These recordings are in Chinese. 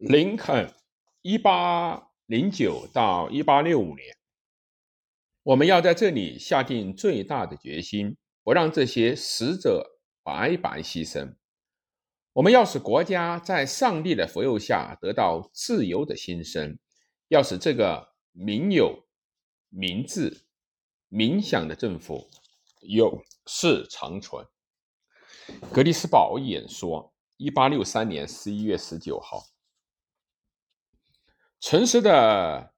林肯，一八零九到一八六五年，我们要在这里下定最大的决心，不让这些死者白白牺牲。我们要使国家在上帝的福佑下得到自由的新生，要使这个民有、民治、民享的政府永世长存。格里斯堡演说，一八六三年十一月十九号。诚实的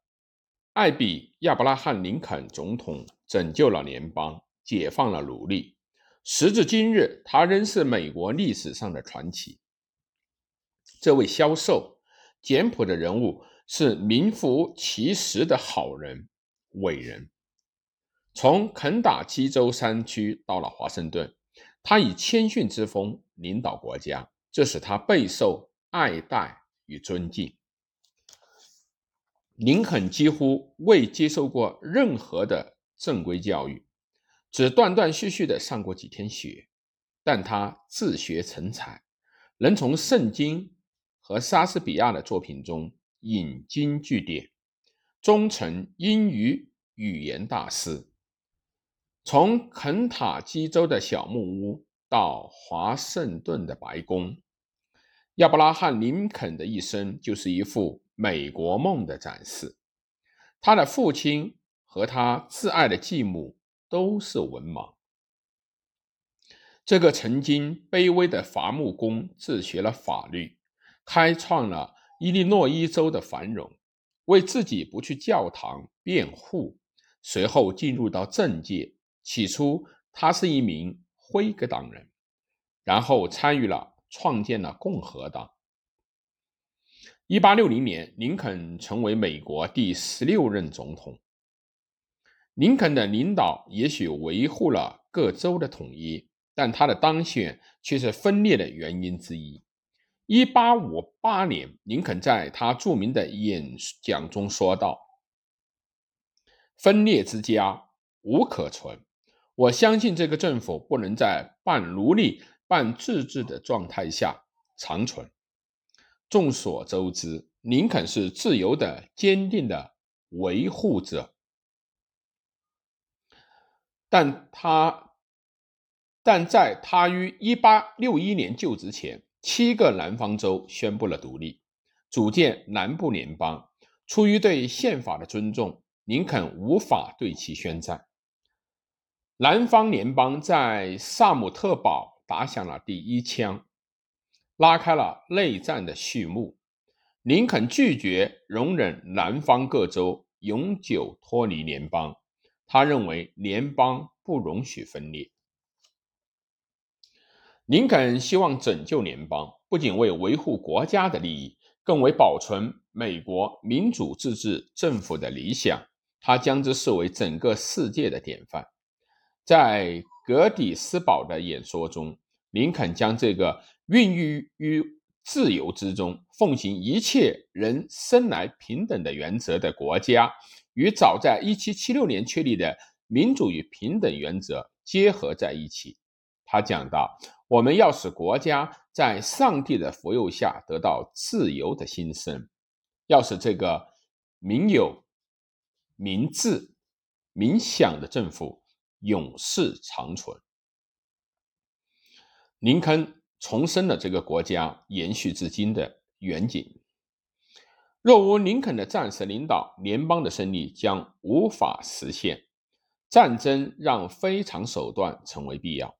艾比亚伯拉罕·林肯总统拯救了联邦，解放了奴隶。时至今日，他仍是美国历史上的传奇。这位消瘦、简朴的人物是名副其实的好人、伟人。从肯塔基州山区到了华盛顿，他以谦逊之风领导国家，这使他备受爱戴与尊敬。林肯几乎未接受过任何的正规教育，只断断续续的上过几天学，但他自学成才，能从圣经和莎士比亚的作品中引经据典，终成英语语言大师。从肯塔基州的小木屋到华盛顿的白宫，亚伯拉罕·林肯的一生就是一幅。美国梦的展示。他的父亲和他挚爱的继母都是文盲。这个曾经卑微的伐木工自学了法律，开创了伊利诺伊州的繁荣，为自己不去教堂辩护。随后进入到政界，起初他是一名辉格党人，然后参与了创建了共和党。一八六零年，林肯成为美国第十六任总统。林肯的领导也许维护了各州的统一，但他的当选却是分裂的原因之一。一八五八年，林肯在他著名的演讲中说道：“分裂之家无可存。我相信这个政府不能在半奴隶半自治的状态下长存。”众所周知，林肯是自由的坚定的维护者，但他但在他于一八六一年就职前，七个南方州宣布了独立，组建南部联邦。出于对宪法的尊重，林肯无法对其宣战。南方联邦在萨姆特堡打响了第一枪。拉开了内战的序幕。林肯拒绝容忍南方各州永久脱离联邦，他认为联邦不容许分裂。林肯希望拯救联邦，不仅为维护国家的利益，更为保存美国民主自治政府的理想。他将之视为整个世界的典范。在格底斯堡的演说中，林肯将这个。孕育于自由之中，奉行一切人生来平等的原则的国家，与早在1776年确立的民主与平等原则结合在一起。他讲到：“我们要使国家在上帝的福佑下得到自由的新生，要使这个民有、民治、民享的政府永世长存。”林肯。重申了这个国家延续至今的远景。若无林肯的战时领导，联邦的胜利将无法实现。战争让非常手段成为必要。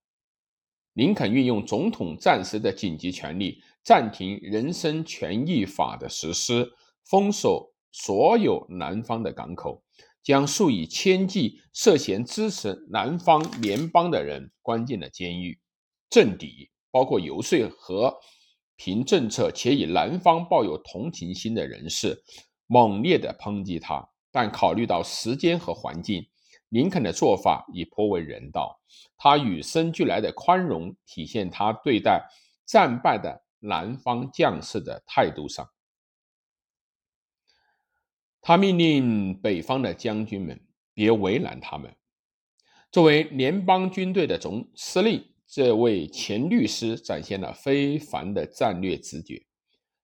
林肯运用总统战时的紧急权力，暂停人身权益法的实施，封锁所有南方的港口，将数以千计涉嫌支持南方联邦的人关进了监狱，政敌。包括游说和平政策且以南方抱有同情心的人士，猛烈地抨击他。但考虑到时间和环境，林肯的做法已颇为人道。他与生俱来的宽容体现他对待战败的南方将士的态度上。他命令北方的将军们别为难他们。作为联邦军队的总司令。这位前律师展现了非凡的战略直觉，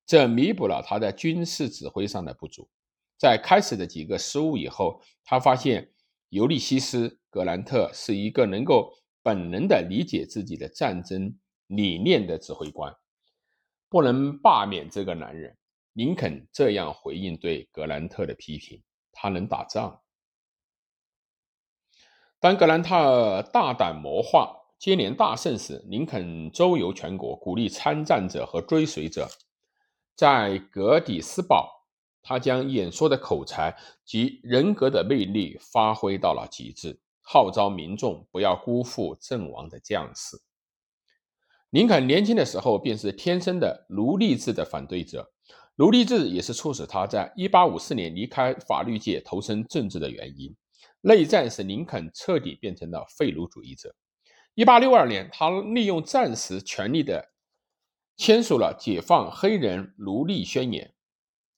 这弥补了他在军事指挥上的不足。在开始的几个失误以后，他发现尤利西斯·格兰特是一个能够本能的理解自己的战争理念的指挥官，不能罢免这个男人。林肯这样回应对格兰特的批评：“他能打仗。”当格兰特大胆谋划、接连大胜时，林肯周游全国，鼓励参战者和追随者。在格底斯堡，他将演说的口才及人格的魅力发挥到了极致，号召民众不要辜负阵亡的将士。林肯年轻的时候便是天生的奴隶制的反对者，奴隶制也是促使他在1854年离开法律界投身政治的原因。内战使林肯彻底变成了废奴主义者。1862年，他利用战时权力的。签署了解放黑人奴隶宣言，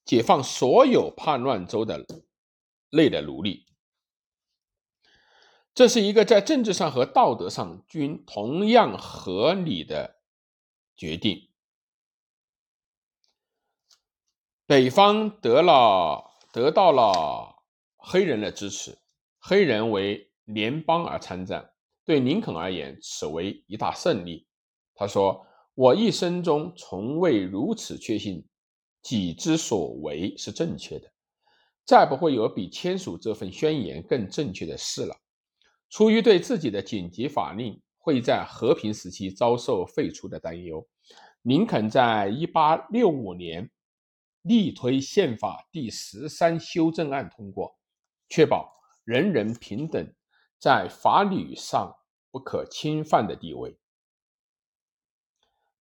解放所有叛乱州的内的奴隶。这是一个在政治上和道德上均同样合理的决定。北方得了得到了黑人的支持，黑人为联邦而参战，对林肯而言，此为一大胜利。他说。我一生中从未如此确信己之所为是正确的，再不会有比签署这份宣言更正确的事了。出于对自己的紧急法令会在和平时期遭受废除的担忧，林肯在1865年力推宪法第十三修正案通过，确保人人平等在法律上不可侵犯的地位。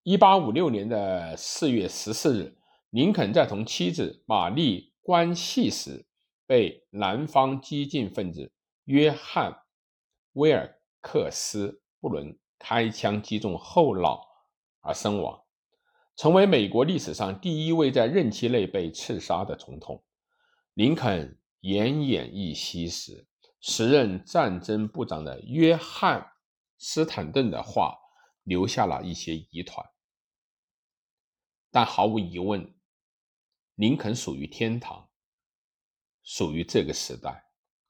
一八五六年的四月十四日，林肯在同妻子玛丽关系时，被南方激进分子约翰·威尔克斯·布伦开枪击中后脑而身亡，成为美国历史上第一位在任期内被刺杀的总统。林肯奄奄一息时，时任战争部长的约翰·斯坦顿的话。留下了一些疑团，但毫无疑问，林肯属于天堂，属于这个时代。